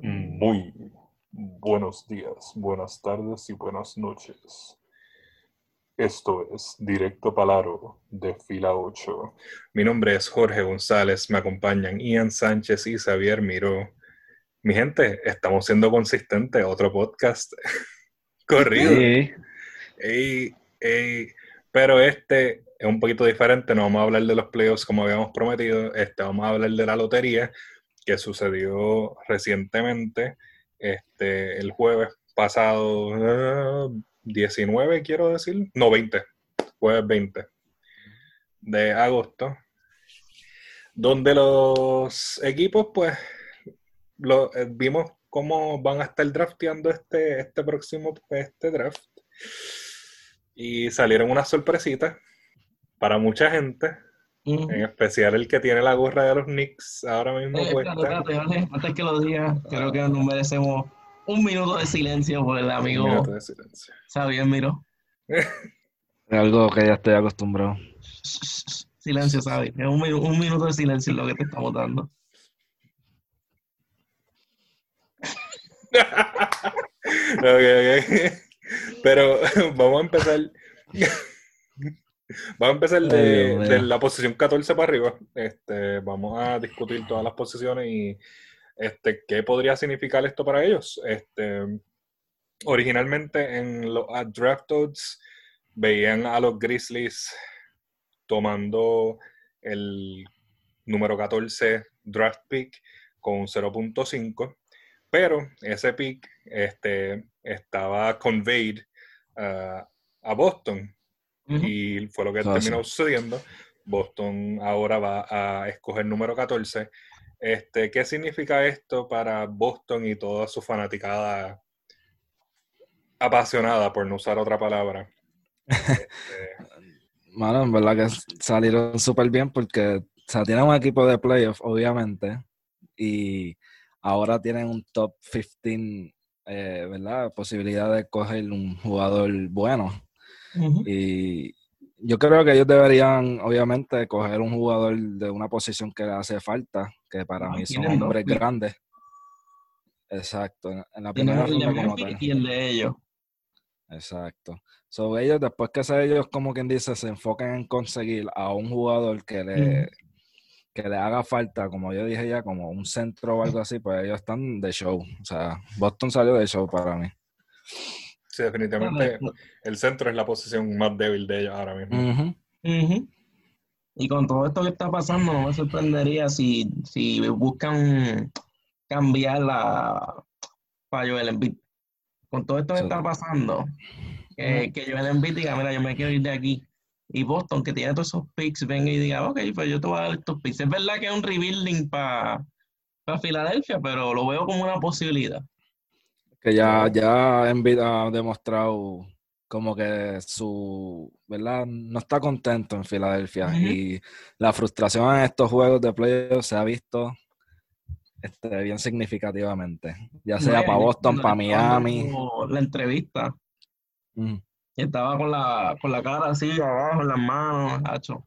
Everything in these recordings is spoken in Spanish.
Muy buenos días, buenas tardes y buenas noches. Esto es Directo Palaro de Fila 8. Mi nombre es Jorge González, me acompañan Ian Sánchez y Xavier Miró. Mi gente, estamos siendo consistentes, otro podcast corrido. Sí. Ey, ey, pero este es un poquito diferente, no vamos a hablar de los playoffs como habíamos prometido, este, vamos a hablar de la lotería que sucedió recientemente, este, el jueves pasado, eh, 19 quiero decir, no 20, jueves 20 de agosto, donde los equipos pues eh, vimos cómo van a estar drafteando este, este próximo este draft y salieron unas sorpresitas para mucha gente, En especial el que tiene la gorra de los Knicks ahora mismo Eh, puesta. espérate, espérate, Jorge, antes que lo diga, creo que nos merecemos un minuto de silencio por el Un amigo minuto de silencio. Miró. Es algo que ya estoy acostumbrado. Silencio. Es un, minu- un minuto de silencio es lo que te estamos dando. Ok, ok. Pero vamos a empezar. Vamos a empezar de, la posición 14 para arriba. Este, vamos a discutir todas las posiciones y este, qué podría significar esto para ellos. Este, originalmente en los at draft odds veían a los Grizzlies tomando el número 14 draft pick con 0.5, pero ese pick este, estaba conveyed ah, a Boston Y fue lo que Eso terminó sucediendo. Boston ahora va a escoger número 14. Este, ¿Qué significa esto para Boston y toda su fanaticada apasionada, por no usar otra palabra? Este, Mano, en verdad que salieron súper bien porque o sea, tienen un equipo de playoff, obviamente, y ahora tienen un top 15, eh, ¿verdad? Posibilidad de coger un jugador bueno. Y yo creo que ellos deberían, obviamente, coger un jugador de una posición que le hace falta, que para Ah, mí son dos hombres grandes. Exacto, en- la primera el ronda como tal. y el de ellos. Exacto. So, ellos, después que se- ellos, como quien dice, se enfoquen en conseguir a un jugador que le, que le haga falta, como yo dije ya, como un centro o algo así, pues ellos están de show. O sea, Boston salió de show para mí. Sí, definitivamente el centro es la posición más débil de ellos ahora mismo. Y con todo esto que está pasando, no me sorprendería si, si buscan cambiar la para Joel Embiid. Con todo esto que Sí. está pasando, que, que Joel Embiid diga, mira, yo me quiero ir de aquí. Y Boston, que tiene todos esos picks, venga y diga, ok, pues yo te voy a dar estos picks. Es verdad que es un rebuilding para Filadelfia, pero lo veo como una posibilidad. Que ya, ya Embiid ha demostrado como que su, ¿verdad? No está contento en Filadelfia. Y la frustración en estos juegos de playoffs se ha visto este, bien significativamente. Ya sea No, para Boston, para Miami. La entrevista, Ujú. y estaba con la, con la cara así abajo, en las manos, hacho.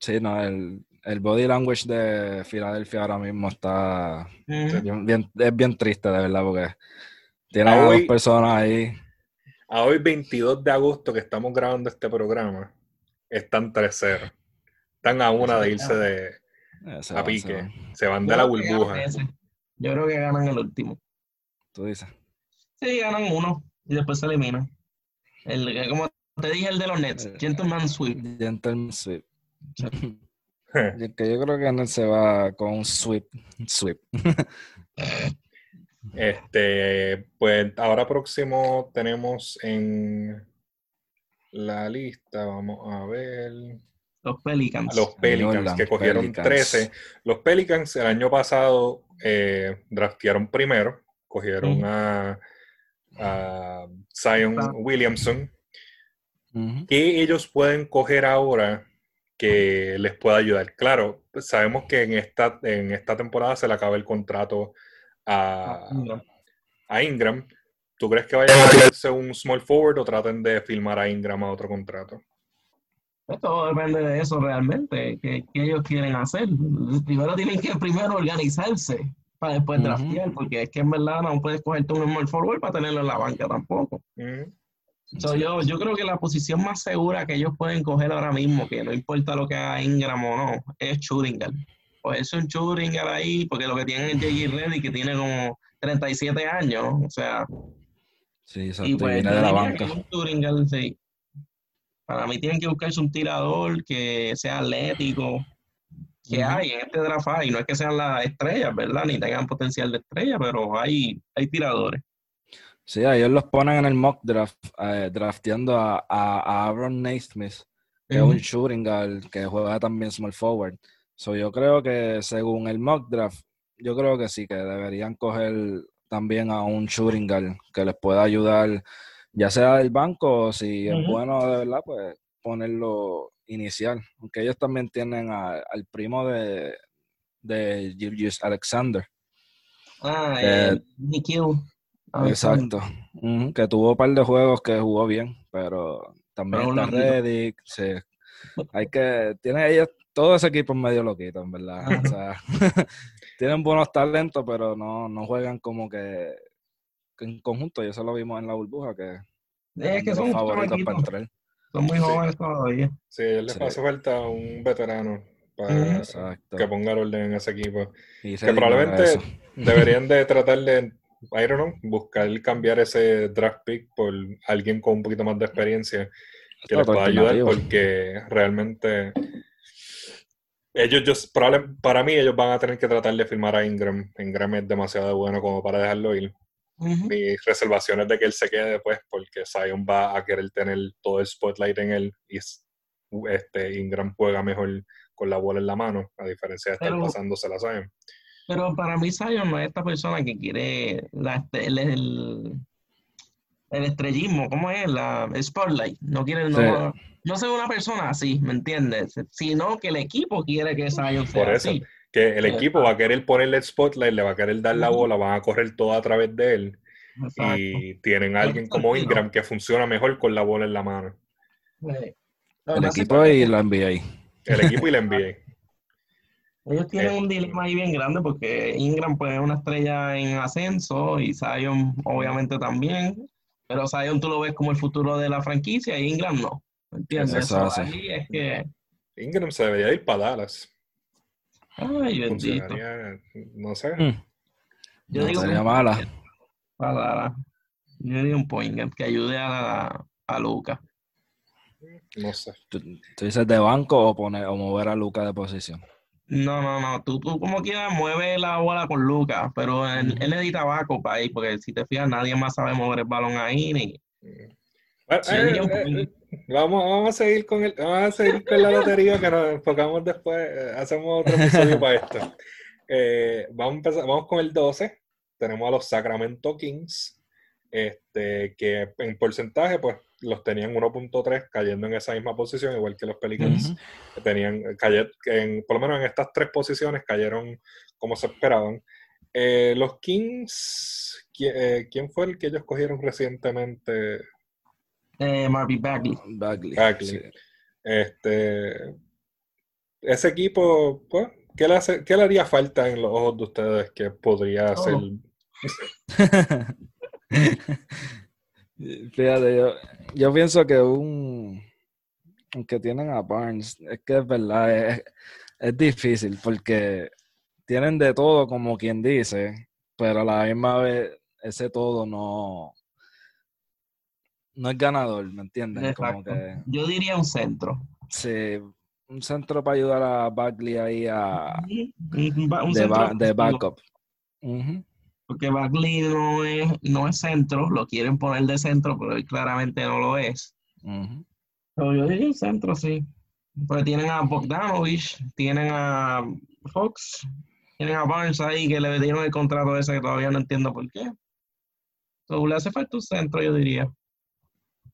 Sí, no, el, el body language de Filadelfia ahora mismo está Ujú. bien, bien- es bien triste, de verdad, porque tiene A dos hoy- personas ahí. A hoy, 22 de agosto, que estamos grabando este programa, están 3-0. Están a una de irse de, eh, se a se pique. van. Se van de la burbuja. Yo creo que ganan el último. Tú dices. Sí, ganan uno y después se eliminan. El, que, como te dije, el de los Nets, Eh, Gentleman Sweep. Gentleman sweep. Yo- que yo creo que él se va con un sweep. Sweep. Este, pues ahora próximo tenemos en la lista, vamos a ver, Los Pelicans. los Pelicans, Orlando que cogieron Pelicans. 13. Los Pelicans el año pasado eh, draftearon primero, cogieron a, a Zion Ah. Williamson. ¿Qué ellos pueden coger ahora que les pueda ayudar? Claro, sabemos que en esta, en esta temporada se le acaba el contrato a, Ingram. a Ingram. ¿Tú crees que vayan a tirarse un small forward o traten de filmar a Ingram a otro contrato? Pues todo depende de eso realmente, que, que ellos quieren hacer. Primero tienen que primero organizarse para después Ujú. draftear, porque es que en verdad no puedes cogerte un small forward para tenerlo en la banca tampoco. Mm. So, yo, yo creo que la posición más segura que ellos pueden coger ahora mismo, que no importa lo que haga Ingram o no, es Churingal. Pues es un Churingal ahí, porque lo que tienen es J.J. Reddy, que tiene como 37 años, o sea, Sí, y exacto. y pues viene de la banca. un sí. Para mí tienen que buscarse un tirador que sea atlético, que hay en este draft hay, no es que sean las estrellas, ¿verdad? Ni tengan potencial de estrella, pero hay, hay tiradores. Sí, ellos los ponen en el mock draft, eh, drafteando a, a, a Aaron Naismith, que es un shooting guard que juega también small forward. So, yo creo que según el mock draft, yo creo que sí, que deberían coger también a un shooting guard que les pueda ayudar, ya sea del banco o si es bueno de verdad, pues ponerlo inicial. Aunque ellos también tienen a- al primo de, de Gilgeous Alexander. Ah, Que- DQ. Ah, Exacto. Que tuvo un par de juegos que jugó bien, pero también Pero está. Reddick. Sí. Hay que. Tiene ellos. Todo ese equipo es medio loquito, en verdad. O sea, tienen buenos talentos, pero no, no juegan como que, que en conjunto. Y eso lo vimos en la burbuja, que Es que son los favoritos para entrar. son muy Sí. jóvenes todavía. Sí, a él les Sí. hace falta un veterano para. Exacto. que ponga el orden en ese equipo. Y Que probablemente deberían de tratar de, I don't know, buscar cambiar ese draft pick por alguien con un poquito más de experiencia que les pueda ayudar porque realmente ellos, yo, probable- para mí ellos van a tener que tratar de firmar a Ingram. Ingram es demasiado bueno como para dejarlo ir. Ujú. Mis reservaciones de que él se quede después porque Zion va a querer tener todo el spotlight en él y este Ingram juega mejor con la bola en la mano a diferencia de estar Pero- pasándose la Zion. Pero para mí Zion no es esta persona que quiere la, este- el, el, el estrellismo, ¿cómo es? La, el spotlight. No quiere, no, no ser una persona así, ¿me entiendes? Sino que el equipo quiere que Zion sea Por eso. así. Que el equipo va a querer ponerle el spotlight, le va a querer dar la bola, van a correr todo a través de él. Exacto. Y tienen a alguien como. Ingram que funciona mejor con la bola en la mano. Sí. El equipo y la NBA. El equipo y la NBA. Ellos tienen Eh, un dilema ahí bien grande porque Ingram pues, es una estrella en ascenso y Zion obviamente también. Pero Zion tú lo ves como el futuro de la franquicia y Ingram no. ¿Me entiendes? Eso So, hace. ahí es que. Ingram se debería ir para Dallas. Ay, bendito. No sé. Mm, Yo no digo sería un- mala. para- yo digo un point guard que ayude a, a Luca. No sé. ¿Tú, tú dices de banco o, poner, o mover a Luca de posición? No, no, no. Tú, tú como quieras mueve la bola con Luca, pero él, él necesita backup para ahí, porque si te fijas, nadie más sabe mover el balón ahí. Ni... Bueno, Sí, eh, eh. Vamos, vamos a seguir con el, vamos a seguir con la lotería que nos enfocamos después, eh, hacemos otro episodio para esto. Eh, vamos, a empezar- vamos con el 12. Tenemos a los Sacramento Kings, este, que en porcentaje, pues los tenían 1.3 cayendo en esa misma posición, igual que los Pelicans. Ujú. que tenían, caye- que en- por lo menos en estas tres posiciones cayeron como se esperaban. Eh, los Kings, ¿qui- eh, ¿quién fue el que ellos cogieron recientemente? Eh, Marvin Bagley. Bagley. Bagley. sí. Este, ese equipo, pues, ¿qué le, hace- qué le haría falta en los ojos de ustedes que podría hacer? Fíjate, yo, yo pienso que un que tienen a Barnes, es que es verdad, es, es difícil porque tienen de todo, como quien dice, pero a la misma vez ese todo no, no es ganador, ¿me entiendes? Como Exacto. que Yo diría un centro. sí, un centro para ayudar a Bagley ahí a, Un, de, ba- de backup. Porque Bagley no es, no es centro, lo quieren poner de centro, pero él claramente no lo es. Pero yo diría un centro, sí. Pues tienen a Bogdanovich, tienen a Fox, tienen a Barnes ahí que le dieron el contrato ese que todavía no entiendo por qué. So, le hace falta un centro, yo diría.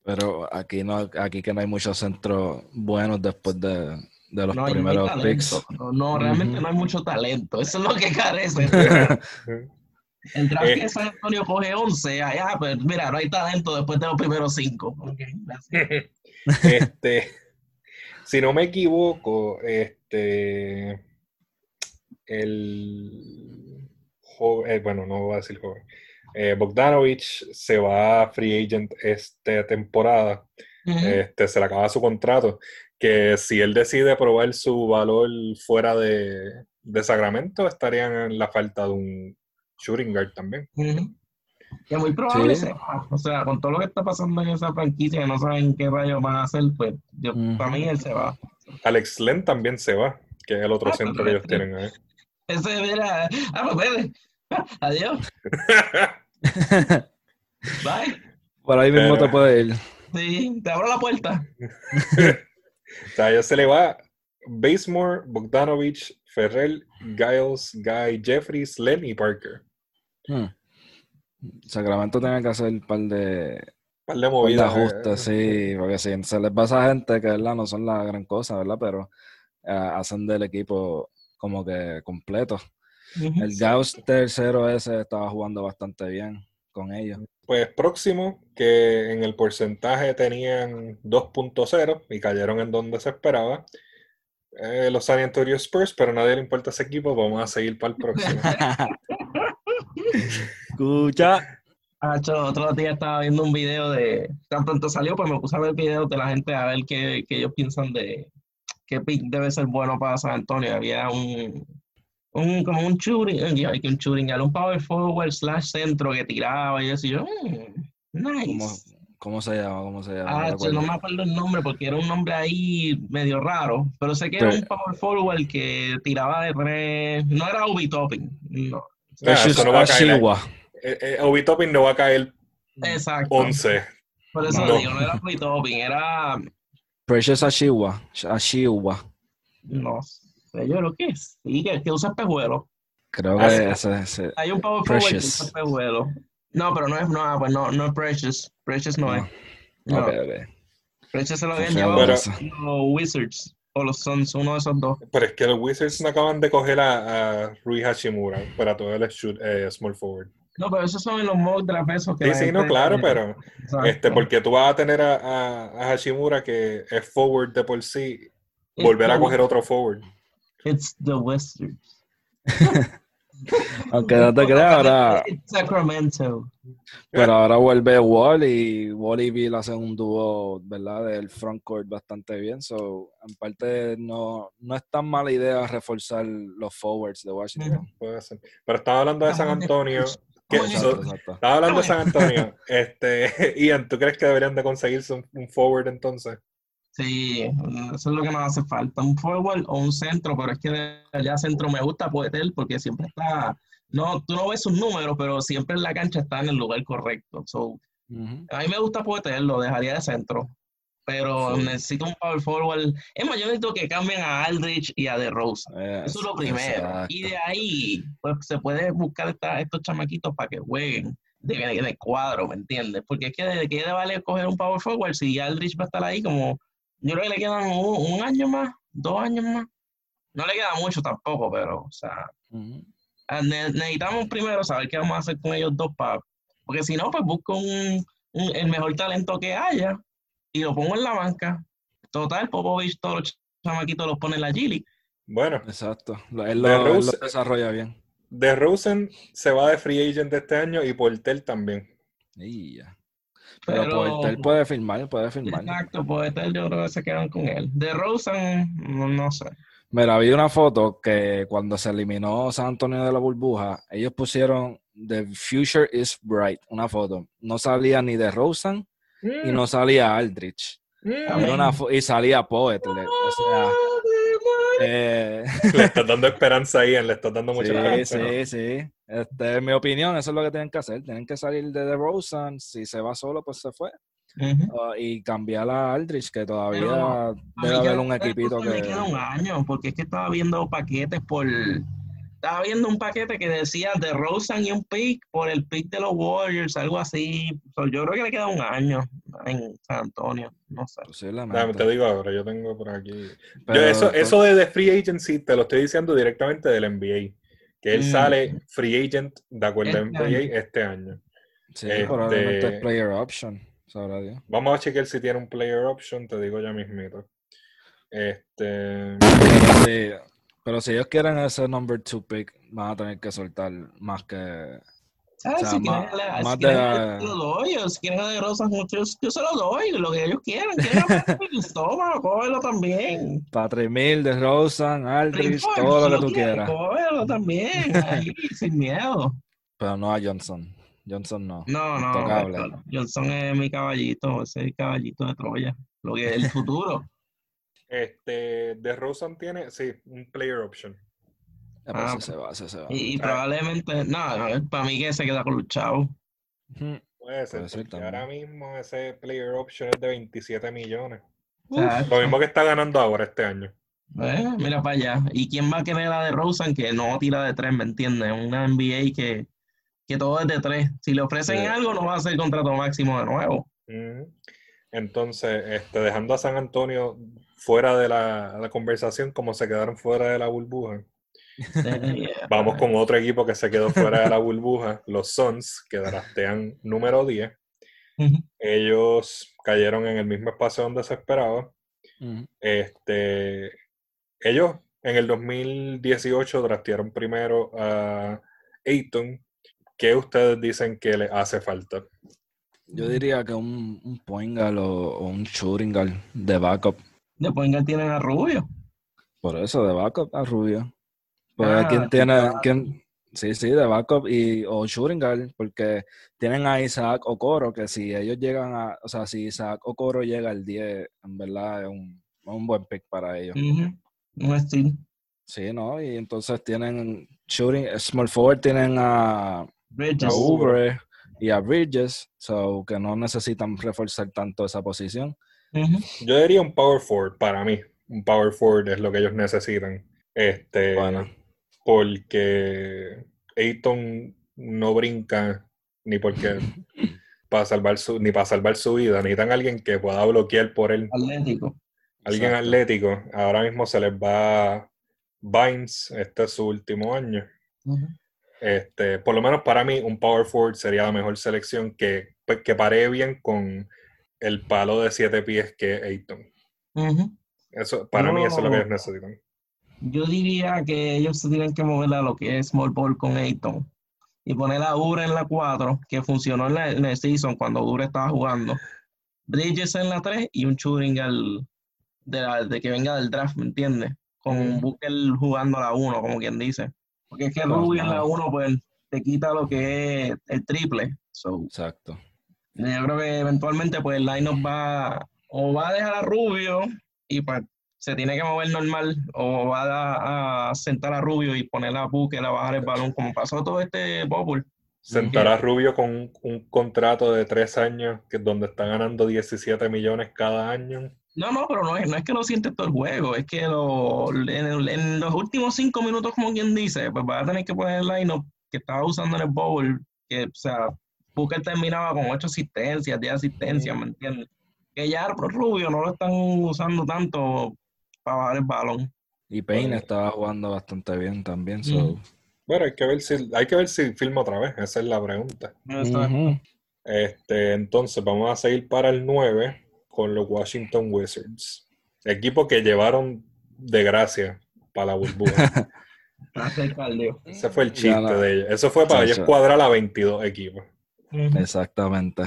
Pero aquí no, aquí que no hay muchos centros buenos después de, de los No primeros picks. No, no, realmente no hay mucho talento. Eso es lo que carece. El draft Eh. que San Antonio coge 11, allá, pues mira, no hay talento después de los primeros 5. Este, si no me equivoco, este, el eh, bueno, no voy a decir joven. Eh, Bogdanovich se va a free agent esta temporada. Ujú. Este, se le acaba su contrato. Que si él decide probar su valor fuera de, de Sacramento, estarían en la falta de un shooting guard también. Ujú. Que muy probable Sí. se va. O sea, con todo lo que está pasando en esa franquicia, que no saben qué rayos van a hacer, pues yo, Ujú. para mí él se va. Alex Len también se va, que es el otro Ah, centro que ellos perfecto. tienen ahí. Ese era. Ah, pues. Adiós. Bye. Por ahí mismo te puede ir. Sí, te abro la puerta. O sea, ya se le va Basemore, Bogdanovich, Ferrell, Giles, Guy, Jeffries, Len y Parker. Hmm. Sacramento tiene que hacer un par de, Par de par de movidas. ajustes, eh, sí, porque si se les pasa a gente que ¿verdad? no son la gran cosa, ¿verdad? Pero eh, hacen del equipo como que completo. Ujú. El Gauss tercero ese estaba jugando bastante bien con ellos. Pues próximo, que en el porcentaje tenían 2.0 y cayeron en donde se esperaba. eh, los San Antonio Spurs, pero a nadie le importa ese equipo, vamos a seguir para el próximo. Escucha. Hacho, otro día estaba viendo un video de. Tan pronto salió, pues me puse a ver videos de la gente a ver qué, qué ellos piensan de qué pick debe ser bueno para San Antonio. Había un. Un como un shooting, hay que un shooting, un power forward slash centro que tiraba y eso. Y yo, mm, ¿Cómo, nice. cómo se llama? ¿Cómo se llama? Ah, No me acuerdo el nombre porque era un nombre ahí medio raro, pero sé que era un power forward que tiraba de tres, no era Ubi Topping, no. Nah, Precious eso no va a caer. Ashiwa. Eh, eh, Obi no va a caer Exacto. 11. Por eso No. digo, no era Ubi Topping, era Precious Ashiwa. Ashiwa. No sé, yo creo que es. Sí, que, que usa espejuelos. Creo Ah, que sí. ese, ese- Hay un power forward que usa espejuelos. No, pero no es, no, ah, pues no, no es Precious. Precious no, No. es. No, Ok, ok. Precious se lo habían Confiamos llevado los Wizards o los Suns, uno de esos dos. Pero es que los Wizards no acaban de coger a, a Rui Hashimura para todo el shoot, eh, small forward. No, pero esos son en los mock draft que Sí, la sí, no, claro, pero Exacto. este, porque tú vas a tener a, a, a Hashimura que es forward de por sí, volver a coger otro forward. It's the Wizards. Aunque no te creas, ahora, It's Sacramento. pero ahora vuelve Wall y Wall y Bill hacen un dúo, ¿verdad? Del frontcourt bastante bien. So, en parte no, no es tan mala idea reforzar los forwards de Washington. Puede ser. Pero estaba hablando de San Antonio. que- so- exacto. estaba hablando de San Antonio. Este, Ian, ¿tú crees que deberían de conseguirse un, un forward entonces? Sí, eso es lo que nos hace falta, un forward o un centro, pero es que de allá centro me gusta Poetel porque siempre está, no, tú no ves sus números, pero siempre en la cancha está en el lugar correcto. So, a mí me gusta Poetel, lo dejaría de centro, pero Sí. necesito un power forward. Es más, yo necesito que cambien a Aldrich y a DeRozan. Eh, Eso es lo primero. exacto. Y de ahí, pues se puede buscar esta- estos chamaquitos para que jueguen de, de- de cuadro, ¿me entiendes? Porque es que de qué le vale coger un power forward si Aldrich va a estar ahí como, yo creo que le quedan un, un año más, dos años más. No le queda mucho tampoco, pero, o sea, ah, ne- necesitamos primero saber qué vamos a hacer con ellos dos para, porque si no, pues busco un, un- el mejor talento que haya y lo pongo en la banca. Total, Popovich, todos los chamaquitos los pone en la Gili. Bueno, Exacto. Lo- Él De lo, él lo Rose- desarrolla bien. de Rosen se va de free agent de este año y Portel también. Y ya. Pero, Pero- él puede firmar, puede firmar. Exacto, este yo creo que se quedan con él. De Rosen, no, no sé. Mira, vi una foto que cuando se eliminó San Antonio de la burbuja, ellos pusieron The Future is Bright, una foto. No salía ni de Rosen y no salía Aldrich. Mm. Una y salía Poet. le- o sea, eh, Le estás dando esperanza a Ian, le estás dando mucha sí, esperanza. ¿no? sí, sí. Este, en mi opinión, eso es lo que tienen que hacer. Tienen que salir de The Rosen. Si se va solo, pues se fue. Uh, y cambiar a Aldrich, que todavía Pero, debe haber un equipito Rosen Me que. queda un año, porque es que estaba viendo paquetes por. Estaba viendo un paquete que decía de Rosen y un pick por el pick de los Warriors, algo así. So, yo creo que le queda un año en San Antonio, no sé. Dame, te digo ahora, yo tengo por aquí. Yo eso, pues, eso de, de free agency te lo estoy diciendo directamente del NBA. Que él Mm. sale free agent de acuerdo a Este NBA año. este año. Sí, Este- probablemente es player option, sabrá Dios. Vamos a chequear si tiene un player option, te digo ya mismito. Este. Pero si ellos quieren ese number two pick, van a tener que soltar más que. Ah, O sea, si más- quieren, a- más si quieren de- yo lo doy, si quieren a de mucho, yo, yo se lo doy, lo que ellos quieran. Quieren toma, cógelo también. Patrick Mill, de Rosen, Aldridge, Rick todo lo que tú quieras. Cógelo también, ahí, sin miedo. Pero no a Johnson. Johnson no. No, no, Johnson es mi caballito, ese es el caballito de Troya, lo que es el futuro. Este, de Rosen tiene, sí, un player option. Ya, pues, Ah, ese se va, ese se va. Y, y Ah. probablemente, no, para mí que se queda con los chavos. Puede ser, porque ahora mismo ese player option es de 27 millones. Lo mismo que está ganando ahora este año. eh, mira para allá. ¿Y quién va a querer la de Rosen que no tira de tres, me entiendes? Una NBA que, que todo es de tres. Si le ofrecen Sí. algo, no va a ser contrato máximo de nuevo. Entonces, este, dejando a San Antonio fuera de la, la conversación, como se quedaron fuera de la burbuja. Vamos con otro equipo que se quedó fuera de la burbuja, los Suns, que draftean número 10. Ujú. Ellos cayeron en el mismo espacio donde se esperaba. Ujú. Este, ellos en el 2018 draftearon primero a Ayton. ¿Qué ustedes dicen que le hace falta? Yo diría que un, un point guard o, o un shooting guard de backup. Después que tienen a Rubio. Por eso, de backup a Rubio. Porque Ah, quién tiene, quién, sí, sí, de backup y o shooting guard, porque tienen a Isaac Okoro, que si ellos llegan a, o sea, si Isaac Okoro llega al 10, en verdad es un, un buen pick para ellos. Ujú. Un steal. Sí, ¿no? Y entonces tienen shooting, small forward tienen a, a Bridges. Uber y a Bridges, so que no necesitan reforzar tanto esa posición. Yo diría un power forward para mí. Un power forward es lo que ellos necesitan. Este, Bueno. porque Ayton no brinca ni porque para salvar su, ni para salvar su vida. Necesitan alguien que pueda bloquear por él. Atlético. Alguien Exacto. atlético. Ahora mismo se les va Vines, este es su último año. Este, por lo menos para mí, un power forward sería la mejor selección que, pues, que pare bien con el palo de siete pies que es Ayton. Eso, para mí, eso es lo que No. ellos necesitan. Yo diría que ellos se tienen que mover a lo que es small ball con Ayton y poner a Ure en la 4, que funcionó en, la, en el season cuando Ure estaba jugando. Bridges en la 3 y un shooting al, de, la- de que venga del draft, ¿me entiendes? Con Ujú. Booker jugando a la 1, como quien dice. Porque es que Rubio en la nada. 1, pues te quita lo que es el triple. So, Exacto. Yo creo que eventualmente pues el line va o va a dejar a Rubio y pues se tiene que mover normal o va a, a sentar a Rubio y poner a Booker a bajar el balón como pasó todo este bubble. Sentar a Rubio con un, un contrato de tres años que, donde está ganando 17 millones cada año. No, no, pero no es, no es que lo sientes todo el juego, es que lo, en, el- en los últimos cinco minutos, como quien dice, pues va a tener que poner el line que estaba usando en el bowl, que, o sea, Booker terminaba con ocho asistencias, diez asistencias, ¿me entiendes? Que ya Rubio no lo están usando tanto para bajar el balón. Y Payne estaba jugando bastante bien también. So. Bueno, hay que ver si, hay que ver si filma otra vez, esa es la pregunta. Este, entonces vamos a seguir para el 9 con los Washington Wizards. Equipo que llevaron de gracia para la burbuja. Ese fue el chiste de ellos. Eso fue para ellos cuadrar a 22 equipos. Exactamente.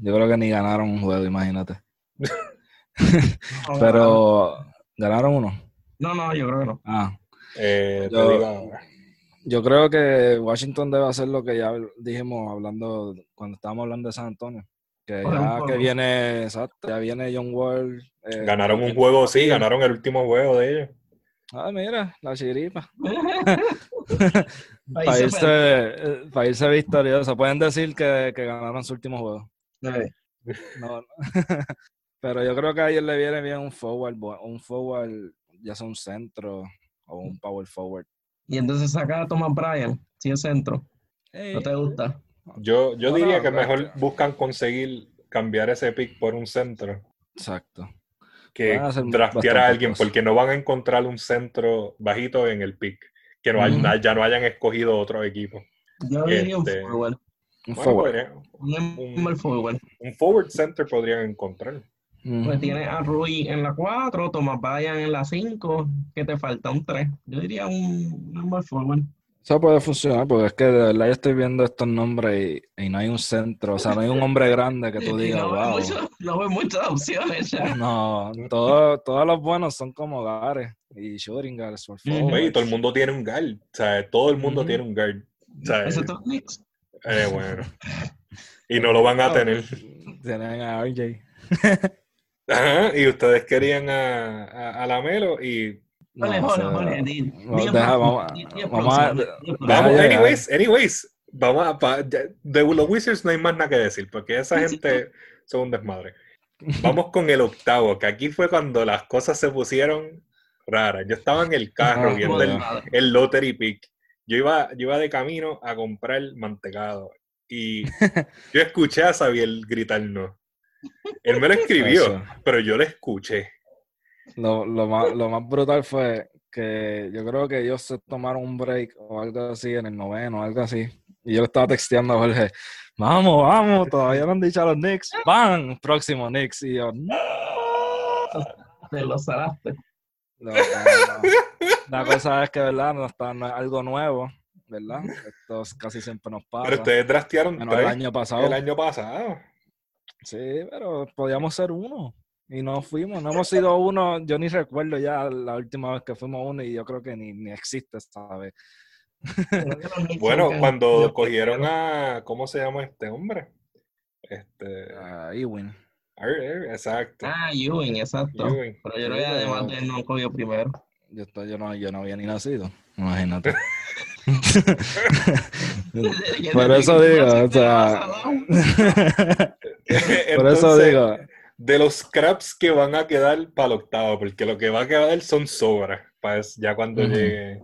Yo creo que ni ganaron un juego, imagínate. No, Pero ganaron uno. No, no, yo creo que no. Ah, Eh, te Yo- digo ahora. yo creo que Washington debe hacer lo que ya dijimos hablando cuando estábamos hablando de San Antonio. Que Por ya que viene, exacto, ya viene John Wall. eh, Ganaron un juego, sí, ganaron el último juego de ellos. Ah, mira, la chiripa. Irse, eh, para irse victorioso. Pueden decir que, que ganaron su último juego. No, no. Pero yo creo que a ellos le viene bien un forward, un forward, ya sea un centro o un power forward. Y entonces saca a Thomas Bryan, si es centro. ¿No te gusta? Yo, yo No, diría no, que mejor buscan conseguir cambiar ese pick por un centro Exacto. Que a hacer draftear a alguien, cosas. porque no van a encontrar un centro bajito en el pick, que no hay- ya no hayan escogido otro equipo. Yo diría un Este, forward. Un Bueno, forward. podría- Un mal forward. un forward center podrían encontrar. Pues tienes a Rui en la 4, Thomas Bryan en la 5, que te falta un 3. Yo diría un number forward. Eso puede funcionar, porque es que de verdad yo estoy viendo estos nombres y, y no hay un centro, o sea, no hay un hombre grande que tú digas, no, wow. mucho- no veo muchas opciones ya. No, todo- todos los buenos son como Gares y Schrödinger, por Ujú. favor. Oye, todo el mundo tiene un guard. O sea, todo el mundo tiene un guard. O sea, Excepto Knicks. eh, bueno. Y no lo van a tener. Tienen a RJ. Ajá, y ustedes querían a, a, a Lamelo y El el el anyways, anyways, vamos a, pa- ya- de los Wizards no hay más nada que decir, porque esa gente son un desmadre. Vamos con el octavo, que aquí fue cuando las cosas se pusieron raras. Yo estaba en el carro Ah, viendo el, el lottery pick. Yo iba, yo iba de camino a comprar mantecado y yo escuché a Xavier gritar no. Él me lo escribió, Eso. pero yo lo escuché. Lo, lo más, lo más brutal fue que yo creo que ellos se tomaron un break o algo así en el noveno, algo así. Y yo le estaba texteando a Jorge, vamos, vamos, todavía no han dicho a los Knicks. ¡Van! Próximo Knicks. Y yo, no. Te lo salaste. No, no, no. La cosa es que, ¿verdad? No, está, no es algo nuevo, ¿verdad? Esto casi siempre nos pasa. Pero ustedes draftearon el tres año pasado. el año pasado. Sí, pero podíamos ser uno. Y no fuimos, no hemos sido uno. Yo ni recuerdo ya la última vez que fuimos uno y yo creo que ni, ni existe, los Knicks Bueno, cuando cogieron a, ¿cómo se llama este hombre? Este, Ah, Ewing. Exacto. Ah, Ewing, exacto. Ewing. Pero yo creo que además de él no cogió primero. Yo, estoy- yo, no, yo no había ni nacido. Imagínate. Por eso digo, o sea. Por eso digo. De los scraps que van a quedar para el octavo, porque lo que va a quedar son sobras, para es- ya cuando Ujú. llegue.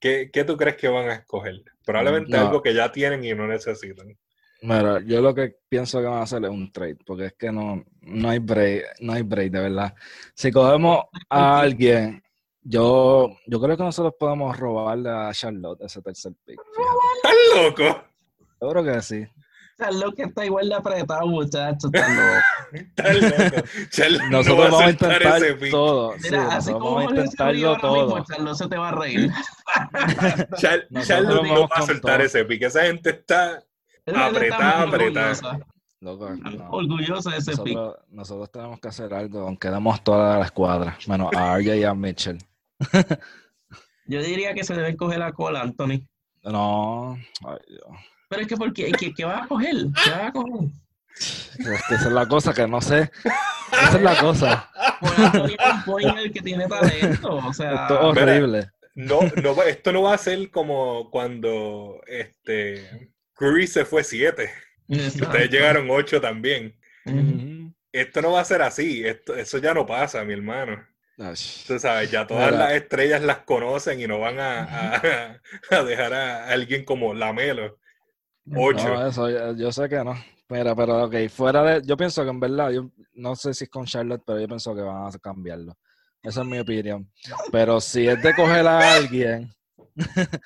¿Qué, qué tú crees que van a escoger? Probablemente No. algo que ya tienen y no necesitan. Mira, yo lo que pienso que van a hacer es un trade, porque es que no, no hay break, no hay break, de verdad. Si cogemos a alguien, yo, yo creo que nosotros podemos robarle a Charlotte ese tercer pick. ¡Estás loco! Yo creo que sí. O sea, lo que está igual de apretado, muchachos. está loco. ¡Estás loco! No Nosotros vamos a intentar todo. Sí, Mira, así nosotros como vamos a intentarlo todo. mismo, Charlo se te va a reír. Nosotros Charlotte no va a soltar ese pick. Esa gente está. Esa gente está Apretada, apretada. orgullosa, Loco, no. Orgullosa de ese pick. Nosotros, nosotros tenemos que hacer algo, aunque demos toda la escuadra, menos a RJ y a Mitchell. Yo diría que se debe coger a Cole Anthony. No, ay, Dios. Pero es que, porque, ¿qué, qué vas a coger? ¿Qué vas a coger? Es que esa es la cosa que no sé. Esa es la cosa. Cole Anthony es un pointer que tiene talento. O sea, Esto es horrible. No, no, va- esto no va a ser como cuando este Curry se fue 7. exacto. Ustedes llegaron 8 también. Esto no va a ser así. Esto, eso ya no pasa, mi hermano. Tú sabes, ya todas Mira. las estrellas las conocen y no van a, a- a dejar a alguien como Lamelo. 8. No, eso yo, yo sé que no. Mira, pero ok, fuera de. Yo pienso que en verdad, yo no sé si es con Charlotte, pero yo pienso que van a cambiarlo. Esa es mi opinión. Pero si es de coger a alguien,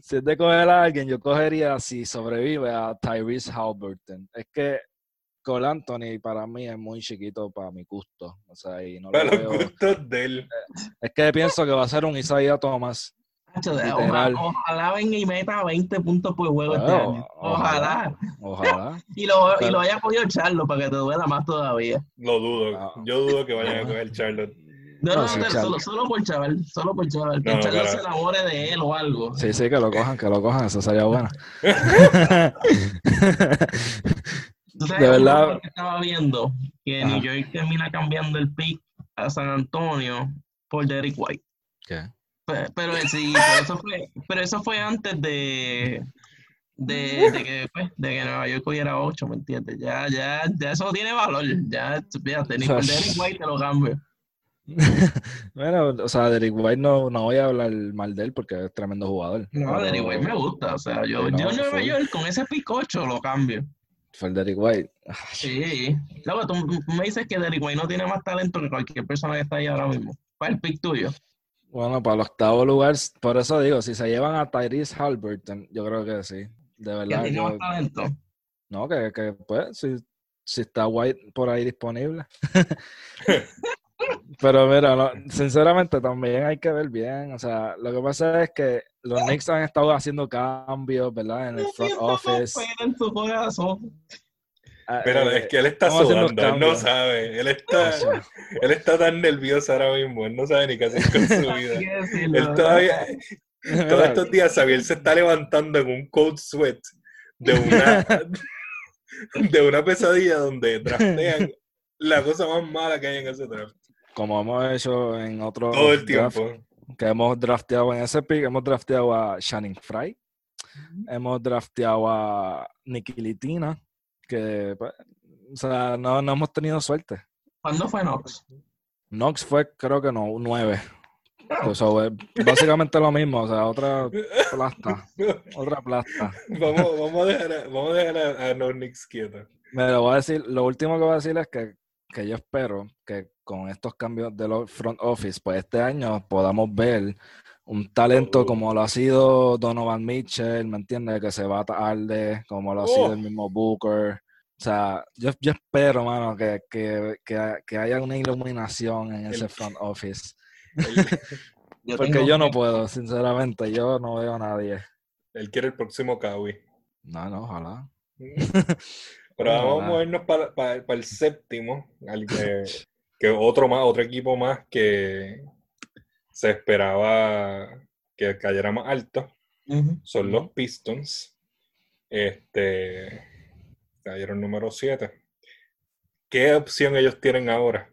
si es de coger a alguien, yo cogería, si sobrevive, a Tyrese Halliburton. Es que Cole Anthony para mí es muy chiquito para mi gusto. O sea, y no lo Para los veo. gustos de él. Es que pienso que va a ser un Isaiah Thomas. Ojalá, ojalá venga y meta 20 puntos por juego este año. Ojalá. Ojalá. Y lo, y Pero- lo haya podido echarlo para que te duela más todavía. Lo dudo. No. Yo dudo que vayan a coger Charlotte. No, No, no, sí, no, Charlo. solo, solo por chaval, solo por chaval. Que No, Charlo pero- se enamore de él o algo. Sí, sí, que lo cojan, que lo cojan, eso sería bueno. ¿Tú sabes De verdad. estaba viendo que Ajá. New York termina cambiando el pick a San Antonio por Derek White. ¿Qué? Pe- Pero, sí, pero eso fue, pero eso fue antes de, de, de que, pues, de que Nueva York cogiera 8, ¿me entiendes? Ya, ya, ya eso tiene valor. Ya, fíjate, ni por Derek White te lo cambio. Bueno, o sea, Derek White no, no voy a hablar mal de él porque es tremendo jugador. No, Pero Derek White me gusta. O sea, yo, no, yo en Nueva. York con ese pick 8 lo cambio. Fue el Derek White. Sí. Luego tú me dices que Derek White no tiene más talento que cualquier persona que está ahí ahora mismo. ¿Cuál es el pick tuyo? Bueno, para el octavo lugar, por eso digo, si se llevan a Tyrese Halliburton, yo creo que sí. De ¿Que verdad, tiene yo- más talento? no, que, que pues, si si está White por ahí disponible. Pero mira, no, sinceramente también hay que ver bien. O sea, lo que pasa es que los Knicks han estado haciendo cambios, ¿verdad? En el front office. En su. Ah, Pero eh, es que él está sudando, él no sabe. Él está, él está tan nervioso ahora mismo, él no sabe ni qué hacer con su vida. Decirlo, Él todavía, todos estos días, Xavier se está levantando en un cold sweat de una, de una pesadilla donde draftean la cosa más mala que hay en ese draft. como hemos hecho en otros Todo el tiempo. que hemos drafteado en ese pick, hemos drafteado a Shannon Fry, hemos drafteado a Nikki Litina, que, pues, o sea, no, no hemos tenido suerte. ¿Cuándo fue Knox? Knox fue, creo que no, un 9. O sea, básicamente lo mismo, o sea, otra plasta, otra plasta. Vamos, vamos a dejar a, vamos a, dejar a, a los Knicks quietos. Me lo voy a decir, lo último que voy a decir es que, que yo espero que con estos cambios de los front office, pues este año podamos ver un talento Oh. como lo ha sido Donovan Mitchell, ¿me entiendes? Que se va tarde, como lo ha sido Oh. el mismo Booker. O sea, yo, yo espero, mano, que, que, que, que haya una iluminación en ese front office. Yo Porque tengo yo no puedo, sinceramente, yo no veo a nadie. él quiere el próximo Kawhi. No, no, ojalá. Pero vamos a movernos para, el séptimo, al que, que otro más, otro equipo más que se esperaba que cayera más alto. Son los Pistons. Este cayeron número 7. ¿Qué opción ellos tienen ahora?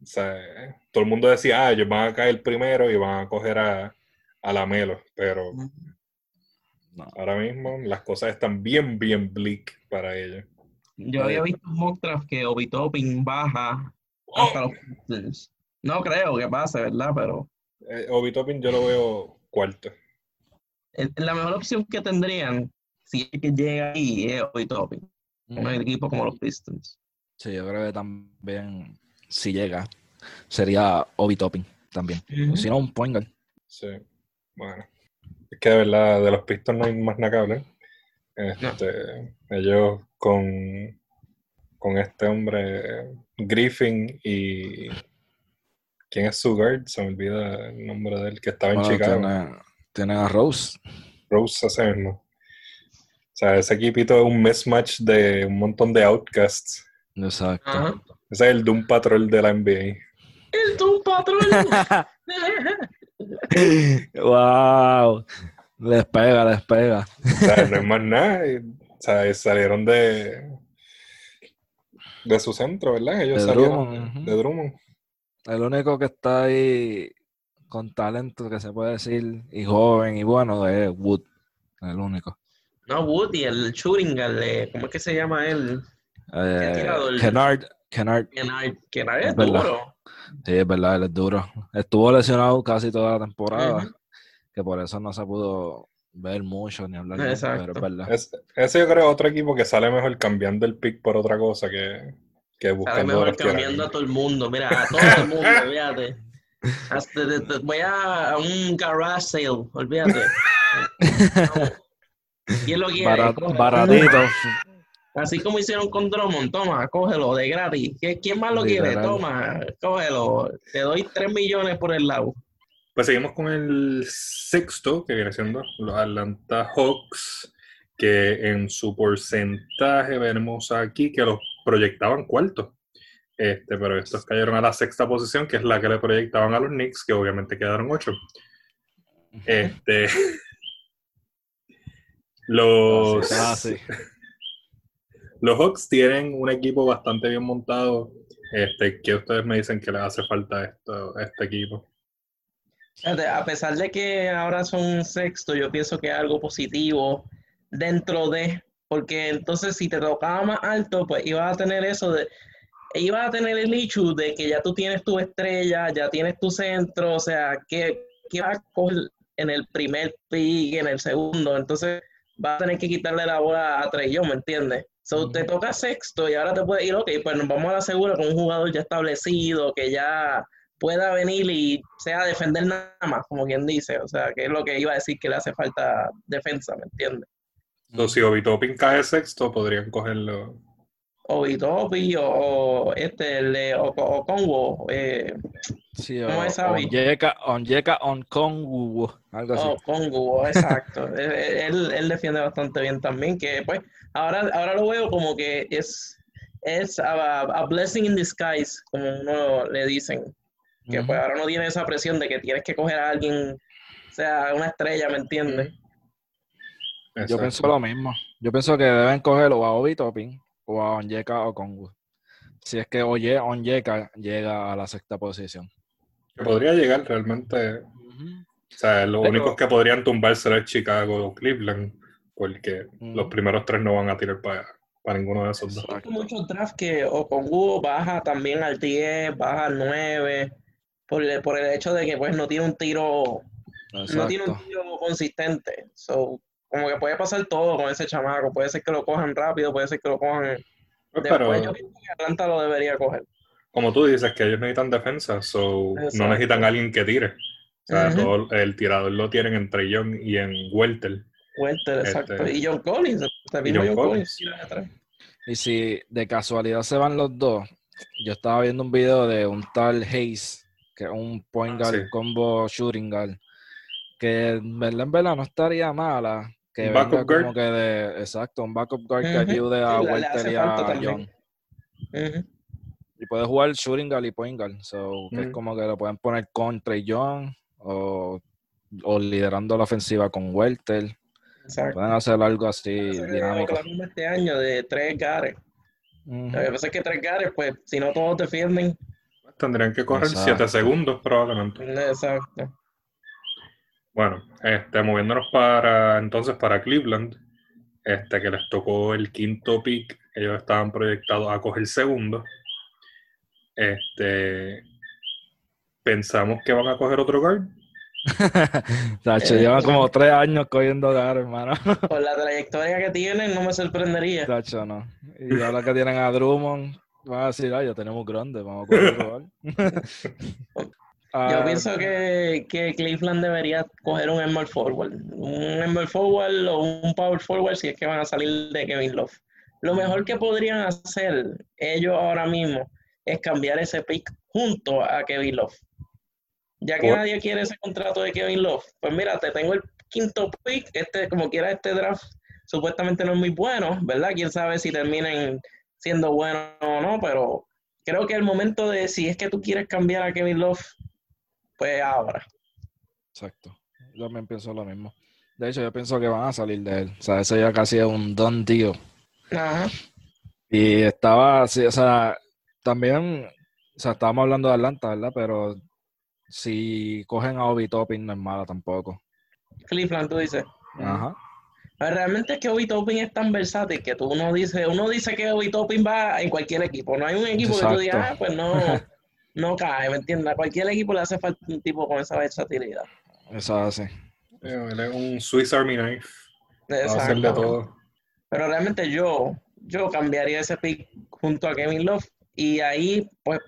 O sea, todo el mundo decía, ah, ellos van a caer primero y van a coger a, a la Melo, pero No. ahora mismo las cosas están bien, bien bleak para ellos. Yo había visto un mock draft que Obi Toppin baja hasta los Pistons. No creo que pase, ¿verdad? Pero Eh, Obi Toppin yo lo veo cuarto. la mejor opción que tendrían, si es que llega ahí, es Toppin. Un equipo como los Pistons. Sí, yo creo que también, si llega, sería Obi Topping también. Ujú. Si no, un point guard. Sí, bueno. Es que de verdad, de los Pistons no hay más nada que hablar. Este, Ellos con, con este hombre, Griffin y. ¿Quién es su guard? Se me olvida el nombre de él, que estaba en Chicago. tiene, tiene a Rose. Rose ese mismo. O sea, ese equipito es un mismatch de un montón de outcasts. Exacto. Ajá. Ese es el Doom Patrol de la NBA. ¡El Doom Patrol! wow. Les pega, les pega. O sea, no es más nada. y, O sea, salieron de. De su centro, ¿verdad? Ellos De salieron Drummond, de Drummond. El único que está ahí con talento que se puede decir, y joven y bueno, es Wood. El único. No, Woody, el eh, ¿cómo es que se llama él? Eh? Kennard, Kennard, Kennard, Kennard es duro. sí, es verdad, él es duro. Estuvo lesionado casi toda la temporada, que por eso no se pudo ver mucho ni hablar mucho, Exacto. pero es verdad. Es- ese yo creo es otro equipo que sale mejor cambiando el pick por otra cosa que, que Sale buscando mejor draftear a cambiando a todo el mundo, mira, a todo el mundo, fíjate. Hasta de- de- voy a, a un garage sale, olvídate. ¿Quién lo quiere? Baratito. Así como hicieron con Drummond, toma, cógelo de gratis. ¿Qui- ¿Quién más lo quiere? Literal. Toma, cógelo. Te doy 3 millones por el lado. Pues seguimos con el sexto, que viene siendo los Atlanta Hawks, que en su porcentaje vemos aquí que los proyectaban cuarto. Este, pero estos cayeron a la sexta posición, que es la que le proyectaban a los Knicks, que obviamente quedaron ocho. Este, los, Ah, sí. los Hawks tienen un equipo bastante bien montado. Este, que ustedes me dicen que les hace falta a esto, a este equipo. A pesar de que ahora son sexto, yo pienso que es algo positivo dentro de, porque entonces si te tocaba más alto, pues ibas a tener eso de, ibas a tener el issue de que ya tú tienes tu estrella, ya tienes tu centro, o sea, que, que vas a coger en el primer pick, en el segundo, entonces vas a tener que quitarle la bola a Trey Young, ¿me entiendes? So, te toca sexto y ahora te puedes ir, ok, pues nos vamos a la segura con un jugador ya establecido, que ya pueda venir y sea defender nada más, como quien dice, o sea, que es lo que iba a decir que le hace falta defensa, ¿me entiendes? Entonces, si Obi Toppin cae sexto, podrían cogerlo. O Vitopi o, o este el de o, o Congo, eh, Sí, ¿Cómo o, es, Abby? Onyeka, Onyeka Onkongwu, algo así. o Congo, exacto. él, él- él defiende bastante bien también, que pues ahora, ahora lo veo como que es, es a, a blessing in disguise, como uno le dicen, que pues ahora no tiene esa presión de que tienes que coger a alguien, o sea, una estrella, ¿me entiendes? Yo pienso lo mismo. Yo pienso que deben coger o a Obi Topping o a Onyeka o Kongu. Si es que Oye Onyeka llega a la sexta posición. Que podría llegar realmente. O sea, los Pero- únicos que podrían tumbarse es Chicago o Cleveland, porque los primeros tres no van a tirar para, para ninguno de esos dos. Hay muchos drafts que Okongu baja también al 10, baja al 9, por el, por el hecho de que pues no tiene un tiro, no tiene un tiro consistente. So, como que puede pasar todo con ese chamaco. Puede ser que lo cojan rápido, puede ser que lo cojan. Pues, Después pero yo que Atlanta lo debería coger. como tú dices, que ellos necesitan defensa, so Exacto. no necesitan a alguien que tire. O sea, todo el tirador lo tienen en Young y en Welter. Welter, exacto. Este- Y John Collins, mismo John John Collins. Y si de casualidad se van los dos, yo estaba viendo un video de un tal Hayes, que es un point Ah, guard sí. combo shooting guard, que en verdad, en verdad no estaría mala. Que Un venga backup guard. como que de, exacto, un backup guard que ayude a hace y a. Ujú. Y puede jugar shooting guard y point guard. So, que es como que lo pueden poner con Trey Young o, o liderando la ofensiva con Welter. Exacto. Pueden hacer algo así dinámico. este año de tres gares. Lo que pasa es que tres gares, pues, si no todos defienden, Tendrían que correr Exacto. 7 segundos probablemente. exacto. Bueno, este, moviéndonos para entonces para Cleveland, este, que les tocó el quinto pick, ellos estaban proyectados a coger segundo. Este, pensamos que van a coger otro guard. Tacho, Eh, llevan como tres años cogiendo gar, hermano. Por la trayectoria que tienen, no me sorprendería. Tacho, no. Y ahora que tienen a Drummond, van a decir, ah, ya tenemos grande, vamos a coger otro gar". Yo Ah, pienso que, que Cleveland debería coger un Emerald Forward. Un Emerald Forward o un Power Forward si es que van a salir de Kevin Love. Lo mejor que podrían hacer ellos ahora mismo es cambiar ese pick junto a Kevin Love. Ya que Por- nadie quiere ese contrato de Kevin Love, pues mira, te tengo el quinto pick, este, como quiera este draft supuestamente no es muy bueno, ¿verdad? Quién sabe si terminen siendo buenos o no, pero creo que el momento de si es que tú quieres cambiar a Kevin Love, pues ahora. Exacto. Yo también pienso lo mismo. De hecho, yo pienso que van a salir de él. O sea, eso ya casi es un don deal. Ajá. Y estaba, sí, o sea, también, o sea, estábamos hablando de Atlanta, ¿verdad? Pero si cogen a Obi Topping no es mala tampoco. Cleveland, tú dices. Ajá. Pero realmente es que Obi Toppin es tan versátil que tú no dices, uno dice que Obi Toppin va en cualquier equipo. No hay un equipo que tú digas, ah, pues no, no cae, ¿me entiendes? A cualquier equipo le hace falta un tipo con esa versatilidad. Eso así. Eh, Él es un Swiss Army Knife. Va a hacer de Exacto. todo. Pero realmente yo, yo cambiaría ese pick junto a Kevin Love y ahí, pues,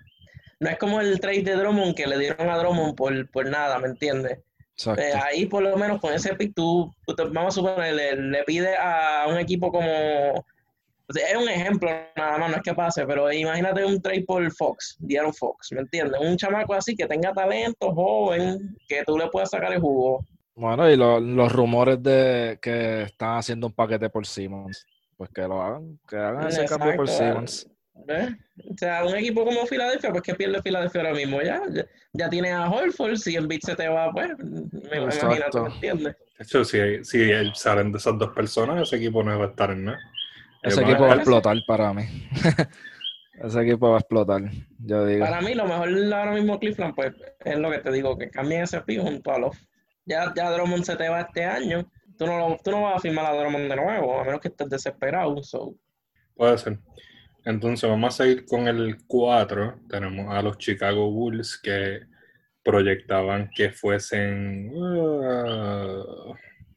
no es como el trade de Drummond que le dieron a Drummond por, por nada, ¿me entiendes? Exacto. Eh, ahí por lo menos con ese pick tú, tú te- vamos a suponer, le, le pide a un equipo como, es un ejemplo nada más, no es que pase, pero imagínate un trade por Fox, Diaron Fox, ¿me entiendes? Un chamaco así que tenga talento, joven, que tú le puedas sacar el jugo. Bueno, y lo- los rumores de que están haciendo un paquete por Simmons, pues que lo hagan, que hagan ese cambio por Exacto, Simmons. ¿ves? O sea, un equipo como Filadelfia, pues que pierde Filadelfia ahora mismo, ya, ya, ya tienes a Horford, si el beat se te va, pues, me imagínate, Exacto. ¿me entiendes? De hecho, si, si salen de esas dos personas, ese equipo no va a estar en nada. Ese equipo va a explotar para mí. ese equipo va a explotar, yo digo. Para mí, lo mejor ahora mismo Cleveland, pues, es lo que te digo, que cambien ese pick junto a Love. Ya, ya Drummond se te va este año, tú no, lo- tú no vas a firmar a Drummond de nuevo, a menos que estés desesperado. So. Puede ser. Entonces vamos a seguir con el 4. Tenemos a los Chicago Bulls que proyectaban que fuesen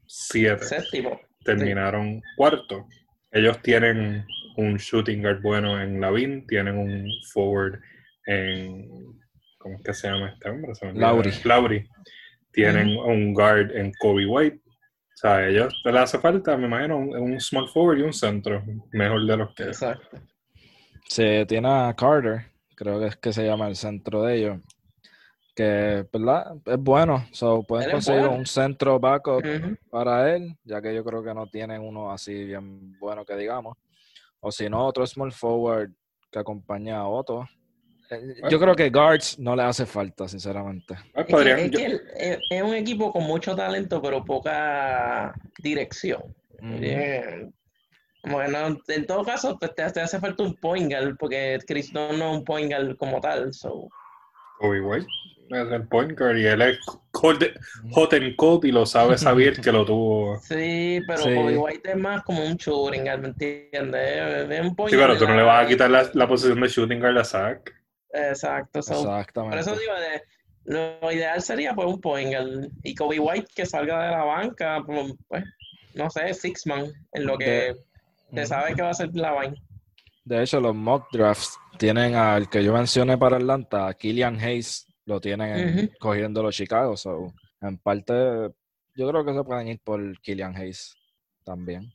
7. Séptimo. Terminaron cuarto. Ellos tienen un shooting guard bueno en Lavin, tienen un forward en. ¿Cómo es que se llama este hombre? Lowry. Lowry. Tienen un guard en Kobe White. O sea, a ellos les hace falta, me imagino, un, un small forward y un centro. Mejor de los que. Exacto. Se tiene a Carter, creo que es que se llama el centro de ellos. Que, ¿verdad? Es bueno. So, pueden conseguir bueno. un centro backup para él, ya que yo creo que no tienen uno así bien bueno que digamos. O si no, otro small forward que acompaña a Otto. Eh, Yo creo que guards no le hace falta, sinceramente. Pues Es que, podrían- es yo- que el- es, es un equipo con mucho talento, pero poca dirección. Ujú. Eh, en todo caso, pues te, te hace falta un point guard, porque Chris no es un point guard como tal. So. Kobe White es el point guard y él es cold, hot and cold y lo sabe saber que lo tuvo. Sí, pero Sí. Kobe White es más como un shooting guard, ¿me entiendes? Es- es un point Sí, pero tú no le vas a quitar la, la posición de shooting guard a Zach. Exacto. so, Por Exactamente. eso digo, de- lo ideal sería pues un point guard. Y Kobe White que salga de la banca, pues, pues, no sé, six man, en lo que De- Ujú. sabe que va a ser la vaina. De hecho, los mock drafts tienen al que yo mencioné para Atlanta, a Killian Hayes, lo tienen en- Ujú. cogiendo los Chicago. So, en parte, yo creo que se pueden ir por Killian Hayes también.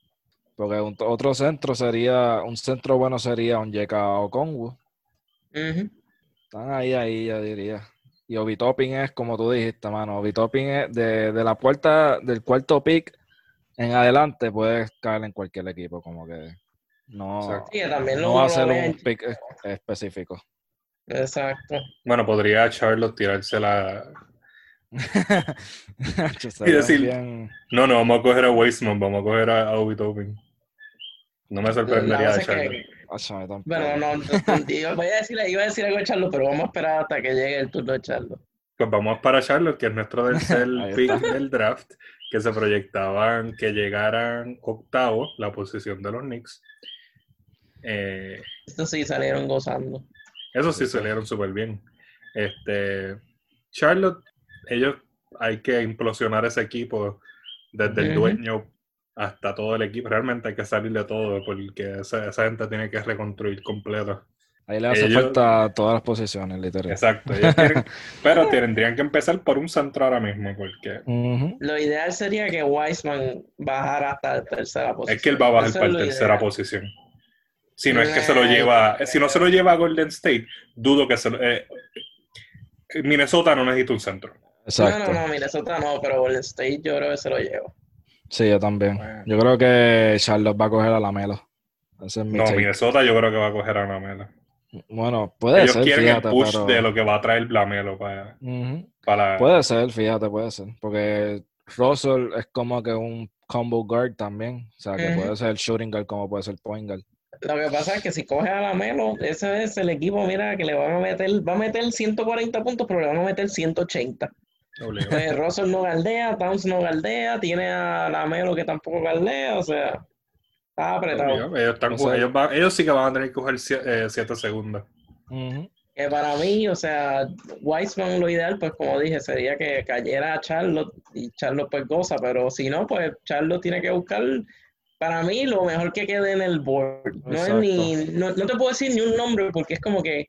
Porque un- otro centro sería, un centro bueno sería un Jeka Okongwu. Ujú. Están ahí, ahí, yo diría. Y Obi Topping es, como tú dijiste, mano, Obi Topping es de, de la puerta, del cuarto pick en adelante, puedes caer en cualquier equipo, como que no. Sí, no va a ser un pick es- específico. Exacto. Bueno, podría Charlotte tirarse la. Sería decir- bien- No, no, vamos a coger a Weisman, vamos a coger a Obi Toppin. No me sorprendería de que- Charlotte. Tampoco. Bueno, no, yo voy a decir, iba a decir algo de Charlo, pero vamos a esperar hasta que llegue el turno de Charlo. Pues vamos para Charlotte, que es nuestro tercer pick del draft, que se proyectaban que llegaran octavo, la posición de los Knicks. Eh, Estos sí salieron gozando. Eso sí salieron súper bien. Este, Charlotte, ellos hay que implosionar ese equipo desde el dueño hasta todo el equipo. Realmente hay que salir de todo porque esa, esa gente tiene que reconstruir completo. Ahí le hace ellos- falta todas las posiciones, literal. Exacto. ellos tienen- pero tendrían que empezar por un centro ahora mismo porque. Lo ideal sería que Wiseman bajara hasta la tercera posición. es que él va a bajar Eso para la tercera ideal. posición. Si no es que se lo lleva, si no se lo lleva a Golden State, dudo que se lo, eh, Minnesota no necesita un centro. Exacto. No, no, no, Minnesota no, pero Golden State yo creo que se lo lleva. Sí, yo también. Bueno. Yo creo que Charlotte va a coger a la Melo. Es mi No, take. Minnesota yo creo que va a coger a Lamelo. Bueno, puede Ellos ser, quieren fíjate, el push pero... de lo que va a traer Lamelo para, Ujú. para Puede ser, fíjate, puede ser. Porque Russell es como que un combo guard también. O sea, que puede ser shooting guard como puede ser point guard. Lo que pasa es que si coge a la Melo, ese es el equipo, mira, que le van a meter, va a meter 140 puntos, pero le van a meter 180. obligado. Pues Russell no galdea, Towns no galdea, tiene a la Melo que tampoco galdea, o sea, está apretado. Ellos, están, No sé. ellos, van- ellos sí que van a tener que coger 7 segundos. Ujú. Que para mí, o sea, Wiseman lo ideal, pues como dije, sería que cayera a Charlotte y Charlotte pues goza, pero si no, pues Charlotte tiene que buscar, para mí, lo mejor que quede en el board. No es ni, no, no te puedo decir ni un nombre porque es como que,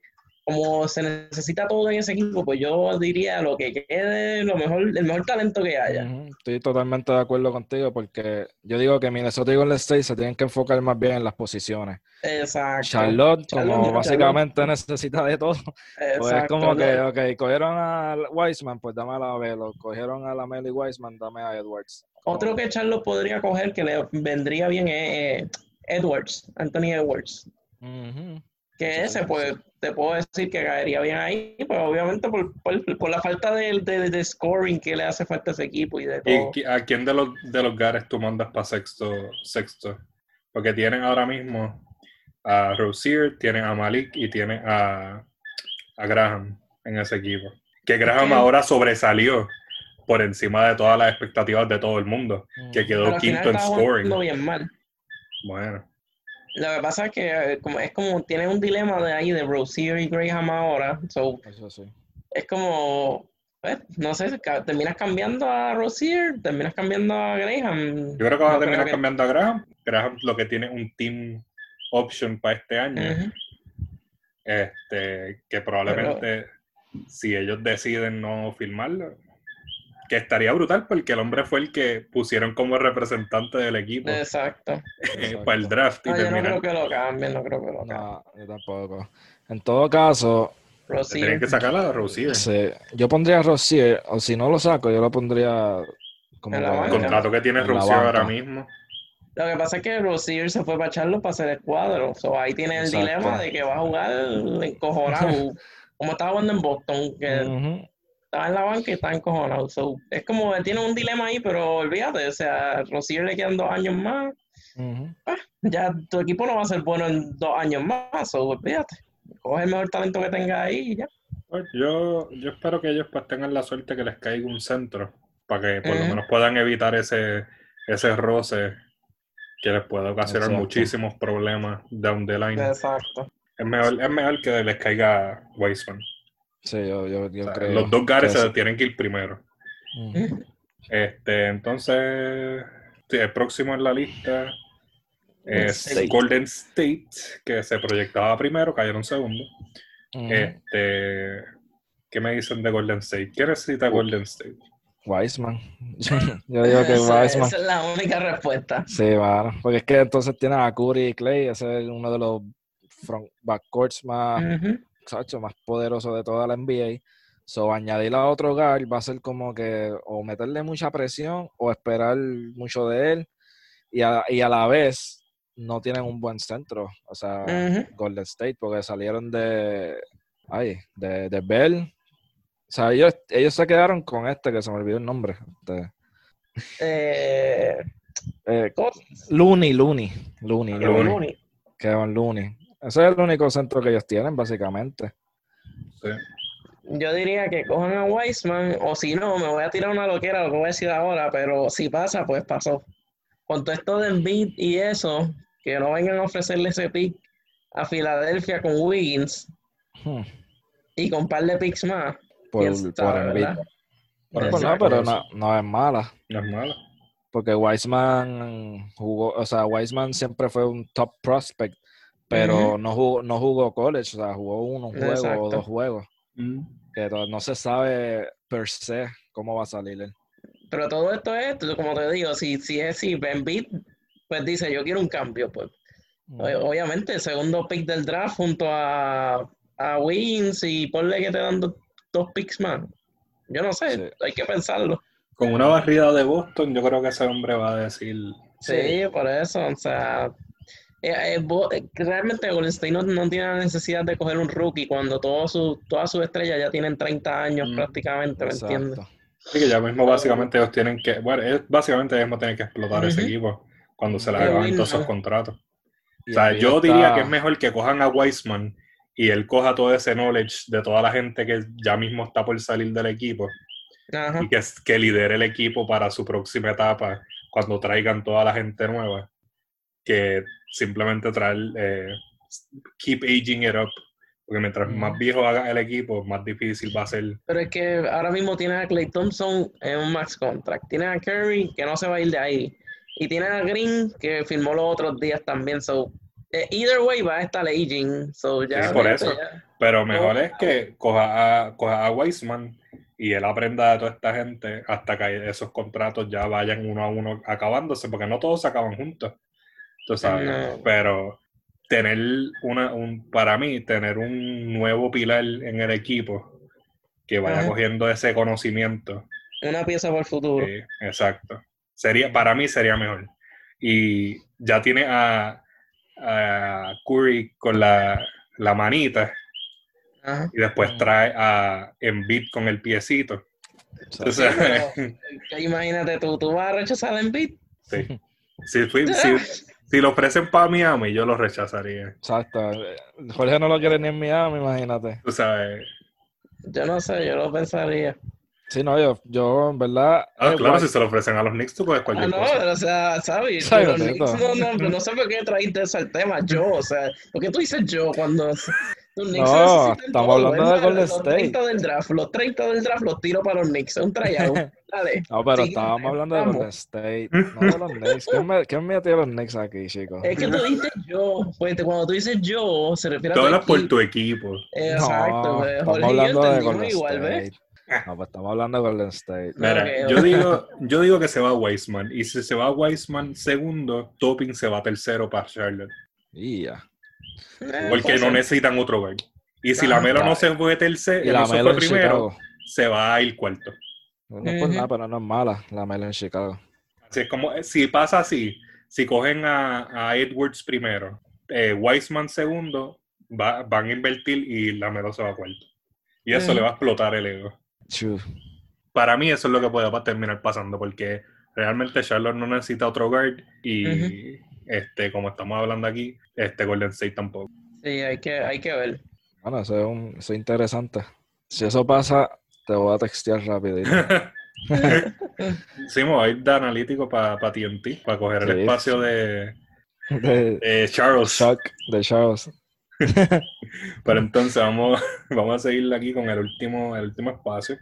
como se necesita todo en ese equipo, pues yo diría lo que quede, lo mejor, el mejor talento que haya. Estoy totalmente de acuerdo contigo porque yo digo que Minnesota y Golden State se tienen que enfocar más bien en las posiciones. Exacto. Charlotte, Charlotte, como Charlotte. básicamente necesita de todo, pues es Exacto, como que, ok, cogieron a Wiseman, pues dame a la Velo. Cogieron a la Melo y Wiseman, dame a Edwards. Otro que Charlotte podría coger que le vendría bien es eh, Edwards, Anthony Edwards. Ujú. Que ese, pues, te puedo decir que caería bien ahí, pues obviamente por, por, por la falta de, de, de scoring que le hace falta a ese equipo y de ¿Y todo. qui- a quién de los, de los Gares tú mandas para sexto, sexto? Porque tienen ahora mismo a Rozier, tienen a Malik y tienen a, a Graham en ese equipo. Que Graham ahora sobresalió por encima de todas las expectativas de todo el mundo, que Ujú. quedó Pero quinto en scoring. bien mal. Bueno, Lo que pasa es que eh, como, es como, tiene un dilema de ahí de Rozier y Graham ahora. So, Eso sí. es como, pues, no sé, terminas cambiando a Rozier, terminas cambiando a Graham. yo creo que van a terminar que- cambiando a Graham. Graham lo que tiene un team option para este año. Este, que probablemente si ellos deciden no firmarlo, que estaría brutal porque el hombre fue el que pusieron como representante del equipo Exacto. eh, para el draft. Y No, yo no creo que lo cambien, no creo que lo cambien. No, yo tampoco. En todo caso, Rosier. Tenían que sacar a Rosier. sí, yo pondría a Rozier, o si no lo saco, yo lo pondría como En la. El contrato que tiene En Rosier ahora mismo. Lo que pasa es que Rosier se fue para echarlo para hacer el cuadro. So, ahí tiene el Exacto. dilema de que va a jugar encojonado. como estaba jugando en Boston, que. Estaba en la banca y estaba encojonado. So, es como que tiene un dilema ahí, pero olvídate, o sea, a Rosier le quedan dos años más. Ujú. Ya tu equipo no va a ser bueno en dos años más, so, olvídate. Coge el mejor talento que tenga ahí y ya. Pues yo, yo espero que ellos pues tengan la suerte que les caiga un centro para que por lo menos puedan evitar ese, ese roce que les puede ocasionar Exacto. muchísimos problemas down the line. Exacto. Es mejor, es mejor que les caiga Weissman. Sí, yo, yo, yo O sea, creo. los dos gares se tienen que ir primero. Ujú. Este, entonces, sí, el próximo en la lista es State. Golden State, que se proyectaba primero, cayeron segundo. Ujú. Este, ¿qué me dicen de Golden State? ¿Quién necesita Golden State? Wiseman. yo digo que Esa, Wiseman. esa es la única respuesta. Sí, mano. Porque es que entonces tiene a Curry y Clay, ese es uno de los front backcourts más. Más poderosos de toda la NBA. So, añadir a otro guard va a ser como que o meterle mucha presión o esperar mucho de él. Y a, y a la vez no tienen un buen centro. O sea. Golden State, porque salieron de. Ay, de, de Bell. O sea, ellos, ellos se quedaron con este que se me olvidó el nombre. Este, Eh, eh. Looney, Looney. Looney, Looney. Looney. Looney. Ese es el único centro que ellos tienen, básicamente. Sí. Yo diría que cojan a Weissman, o si no, me voy a tirar una loquera, lo que voy a decir ahora, pero si pasa, pues pasó. Con todo esto de Embiid y eso, que no vengan a ofrecerle ese pick a Filadelfia con Wiggins Hmm, y con un par de picks más. Por, quién por Embiid. Pues no, pero no, no es mala. No es malo. Porque Wiseman jugó, o sea, Wiseman siempre fue un top prospect, pero no jugó, no jugó college, o sea, jugó unos juegos Exacto. o dos juegos. Que to- no se sabe per se cómo va a salir él. Pero todo esto es, como te digo, si, si es si Embiid, pues dice, yo quiero un cambio, pues Obviamente, el segundo pick del draft junto a, a Wiggins y ponle que te dan do- dos picks más. Yo no sé, Sí. hay que pensarlo. Con una barrida de Boston, yo creo que ese hombre va a decir. Sí, por eso, o sea, eh, eh, eh, realmente Golden State no, no tiene la necesidad de coger un rookie cuando todos sus todas sus estrellas ya tienen 30 años Mm, prácticamente, ¿me entiendes? Sí, que ya mismo básicamente ellos tienen que. Bueno, ellos básicamente ellos mismos tienen que explotar ese equipo cuando se le Qué acaben bueno. todos esos contratos. Y O sea, yo está- diría que es mejor que cojan a Weissman y él coja todo ese knowledge de toda la gente que ya mismo está por salir del equipo Ajá. y que, que lidere el equipo para su próxima etapa cuando traigan toda la gente nueva que simplemente traer eh, keep aging it up porque mientras más viejo haga el equipo más difícil va a ser Pero es que ahora mismo tienes a Clay Thompson en un max contract. Tienes a Curry que no se va a ir de ahí. Y tienes a Green que firmó los otros días también. So, eh, either way va a estar aging. So, ya, Sí, por eso. ya- pero mejor Oh. es que coja a, coja a Weissman y él aprenda de toda esta gente hasta que esos contratos ya vayan uno a uno acabándose, porque no todos se acaban juntos. Tú sabes. No. Pero tener una, un, para mí, tener un nuevo pilar en el equipo que vaya Ajá. cogiendo ese conocimiento. Una pieza para el futuro. Sí, exacto. Sería, para mí sería mejor. Y ya tiene a, a Curry con la, la manita Ajá. y después trae a Embiid con el piecito. Pero- Que Imagínate tú, tú vas a rechazar a Embiid. sí. Si, fui- si, si lo ofrecen para Miami, yo lo rechazaría. Exacto. Jorge no lo quiere ni en Miami, imagínate. Tú sabes. Yo no sé, yo lo pensaría. Sí, no, yo, yo en verdad. Ah, eh, claro, guay. si se lo ofrecen a los Knicks, tú puedes Ah, cualquier no, cosa. pero, o sea, ¿sabes? Sabe, Los. Knicks no, no, pero no sé por qué trajiste eso al tema. Yo, o sea, ¿por qué tú dices yo cuando los Knicks No, estamos hablando de Golden los State. 30 del draft, los 30 del draft los tiro para los Knicks. Es un tryout. Dale. No, pero Siguiente, estábamos hablando de vamos. Golden State, no de los Knicks. ¿Quién, me, ¿Quién metió a los Knicks aquí, chicos? Es que tú dices yo, pues cuando tú dices yo, se refiere a Tú hablas por tu equipo. Exacto, no, estamos Jorge hablando de Golden igual, ¿ves? State. No, pues estamos hablando de Golden State. Mira, yo digo, yo digo que se va Weisman. Y si se va Weisman segundo, Topping se va tercero para Charlotte. Y ya. Eh, Porque no necesitan otro guard. Y si la Melo no se fue tercero, Y no la se Melo primero, Chicago. se va a ir cuarto. No es por nada, pero no es mala la Melo en Chicago. Así es como, si pasa así, si cogen a, a Edwards primero, eh, Weisman segundo, va- van a invertir y la Melo se va a cuarto. Y eso Ujú. le va a explotar el ego. True. Para mí eso es lo que puede terminar pasando, porque realmente Charlotte no necesita otro guard y este, como estamos hablando aquí, este Golden State tampoco. Sí, hay que, hay que ver. Bueno, eso es, un- eso es interesante. Si eso pasa, te voy a textear rapidito. sí, me voy a ir de analítico para TNT, para coger el Sí. espacio de, De de Charles. Chuck, de Charles. Pero entonces vamos, vamos a seguir aquí con el último, el último espacio.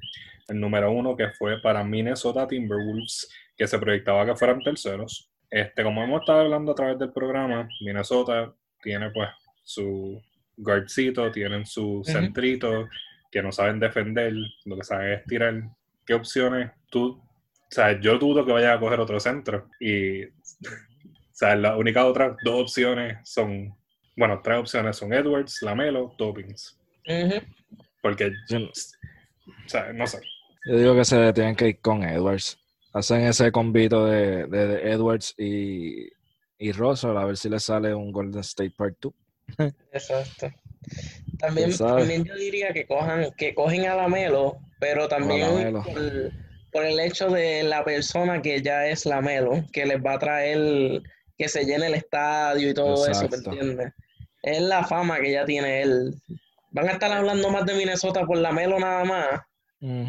El número uno que fue para Minnesota Timberwolves, que se proyectaba que fueran terceros. Este, como hemos estado hablando a través del programa, Minnesota tiene pues su guardcito, tienen su centrito, que no saben defender, lo que saben es tirar. ¿Qué opciones tú? O sea, yo dudo que vaya a coger otro centro. Y, o sea, las únicas otras dos opciones son bueno, tres opciones son Edwards, Lamelo, Toppings. Ujú. Porque, Yo, o sea, no sé. yo digo que se tienen que ir con Edwards. Hacen ese convito de, de- de Edwards y, y Russell a ver si le sale un Golden State Part 2. Exacto. También, también yo diría que cojan, que cogen a la Melo, pero también Lamelo. por, por el hecho de la persona que ya es la Melo, que les va a traer que se llene el estadio y todo eso. ¿me entiendes? Es la fama que ya tiene él. Van a estar hablando más de Minnesota por la Melo nada más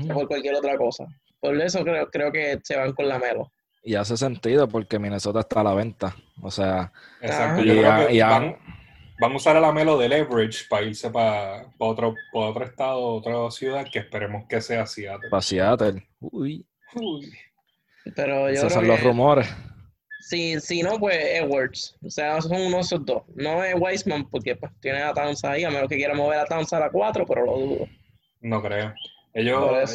que por cualquier otra cosa. Por eso creo, creo que se van con la Melo. Y hace sentido porque Minnesota está a la venta. O sea, Exacto. Ajá. Yo y, creo a- que y a- van, van a usar a Lamelo de leverage para irse para otro, pa otro estado, otra ciudad, que esperemos que sea Seattle. para Seattle. Uy, Uy. Pero yo esos creo son los rumores. si, si no, pues Edwards. O sea, son uno de esos dos. No es Weisman porque pues, tiene a Towns ahí, a menos que quiera mover a Towns a la 4, pero lo dudo. No creo. Ellos-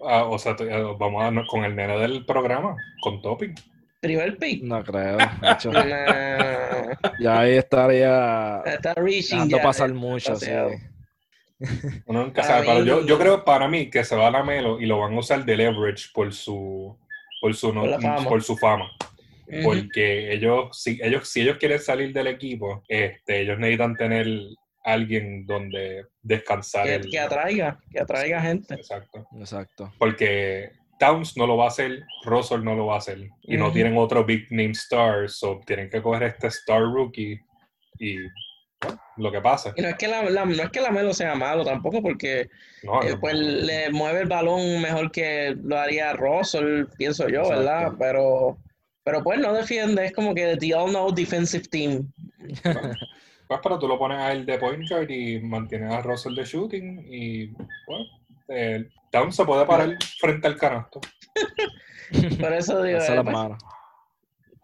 ah, o sea, eh, vamos a con el nene del programa, con Topping. Primer pick. No creo. hecho, Nah, ya ahí estaría está reaching ya, pasar eh, mucho. sí. demasiado. Uno nunca Para sabe, pero mí- yo, yo creo para mí que se va a Lamelo y lo van a usar de leverage por su por su, no- Por la fama. por su fama. Porque ellos si ellos si ellos quieren salir del equipo este ellos necesitan tener alguien donde descansar que, el- que atraiga, que atraiga gente. exacto Exacto. porque Towns no lo va a hacer Russell no lo va a hacer y no tienen otro big name star so tienen que coger este star rookie y bueno, lo que pasa Y no es que la, la- no es que la Melo sea malo tampoco, porque no, eh, no, pues le mueve el balón mejor que lo haría Russell, pienso yo, Exacto. ¿verdad? Pero, pero pues no defiende, es como que the all know defensive team. Pues pero tú lo pones a él de point guard y mantienes a Russell de shooting y bueno eh, Towns se puede parar frente al canasto Por eso digo, eh, pues,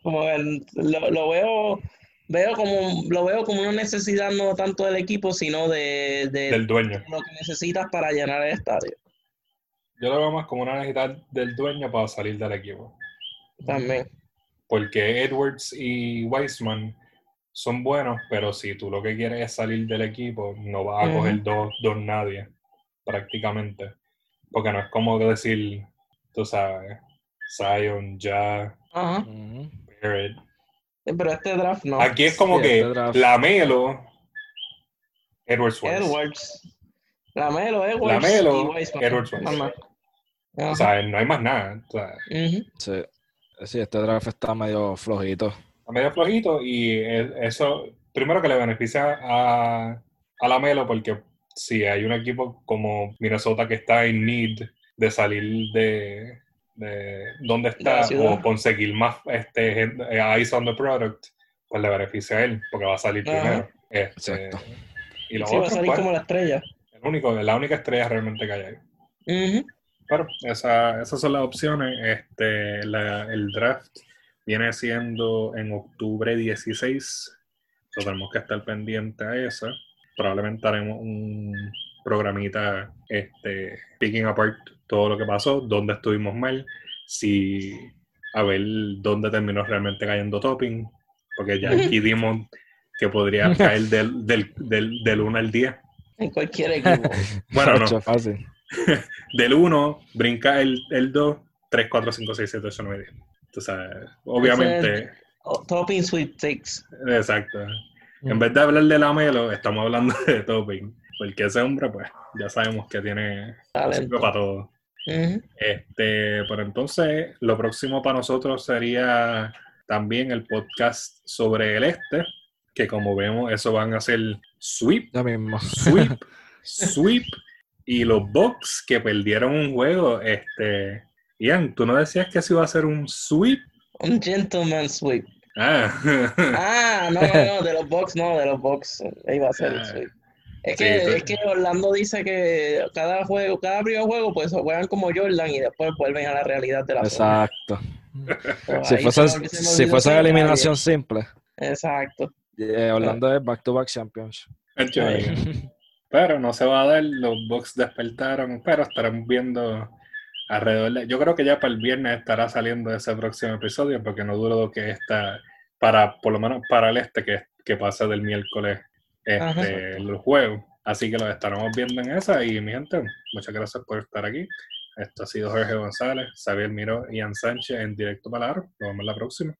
como el- lo, lo veo, veo como, lo veo como una necesidad no tanto del equipo, sino de, de del dueño lo que necesitas para llenar el estadio. Yo lo veo más como una necesidad del dueño para salir del equipo. También. Porque Edwards y Weisman son buenos, pero si tú lo que quieres es salir del equipo, no vas a coger dos, dos nadie, prácticamente. Porque no es como decir, tú sabes, Zion, Ja. Barrett. Pero este draft no. Aquí es como Sí, que este. Lamelo, Edwards. Edwards. Lamelo, Edwards. Lamelo. Edwards más. O sea, no hay más nada. O sea. Sí. Sí, este draft está medio flojito. A medio flojito y eso, primero que le beneficia a, a la Melo porque si hay un equipo como Minnesota que está en need de salir de, de donde De la está o conseguir más este, eyes on the product, pues le beneficia a él porque va a salir Ajá. primero. Este, Exacto. y lo Sí, va a salir pues, como la estrella. el único, la única estrella realmente que hay ahí. Pero esa- esas son las opciones. Este, la- el draft viene siendo en octubre 16. So, tenemos que estar pendiente a esa. Probablemente haremos un, programita este, picking apart todo lo que pasó, dónde estuvimos mal, si a ver dónde terminó realmente cayendo topping, porque ya aquí dimos que podría caer del, del, del, del 1 al 10. En cualquier equipo. Bueno, no. Fácil. Del 1 brinca el, el 2, 3, 4, 5, 6, 7, 8, 9, 10. Tú sabes, obviamente, Oh, Topping Sweet Takes. exacto. En vez de hablar de la Melo, estamos hablando de Topping. Porque ese hombre, pues, ya sabemos que tiene Talento. sirve para todo. Este, pero entonces, lo próximo para nosotros sería también el podcast sobre el este, que como vemos, eso van a ser sweep, Ya mismo. sweep, sweep, y los Bucks que perdieron un juego. Este, Ian, ¿tú no decías que eso iba a ser un sweep? Un gentleman sweep. Ah, Ah, no, no, no, de los Bucks, no, de los. Ahí va a ser el Ah. sweep. Es Sí, que, es que Orlando dice que cada juego, cada primer juego, pues juegan como Jordan y después vuelven a la realidad de la. Exacto. Si fuese, se si fuese ese eliminación simple. Exacto. eh, Orlando es back-to-back championship. Hecho, Pero no se va a dar, los Bucks despertaron, pero estaremos viendo alrededor de... Yo creo que ya para el viernes estará saliendo ese próximo episodio, porque no dudo que está, para, por lo menos para el este, que, que pasa del miércoles Ajá. este, el juego. Así que los estaremos viendo en esa y mi gente, muchas gracias por estar aquí. Esto ha sido Jorge González, Xavier Miró y Ian Sánchez en directo para Aro. Nos vemos la próxima.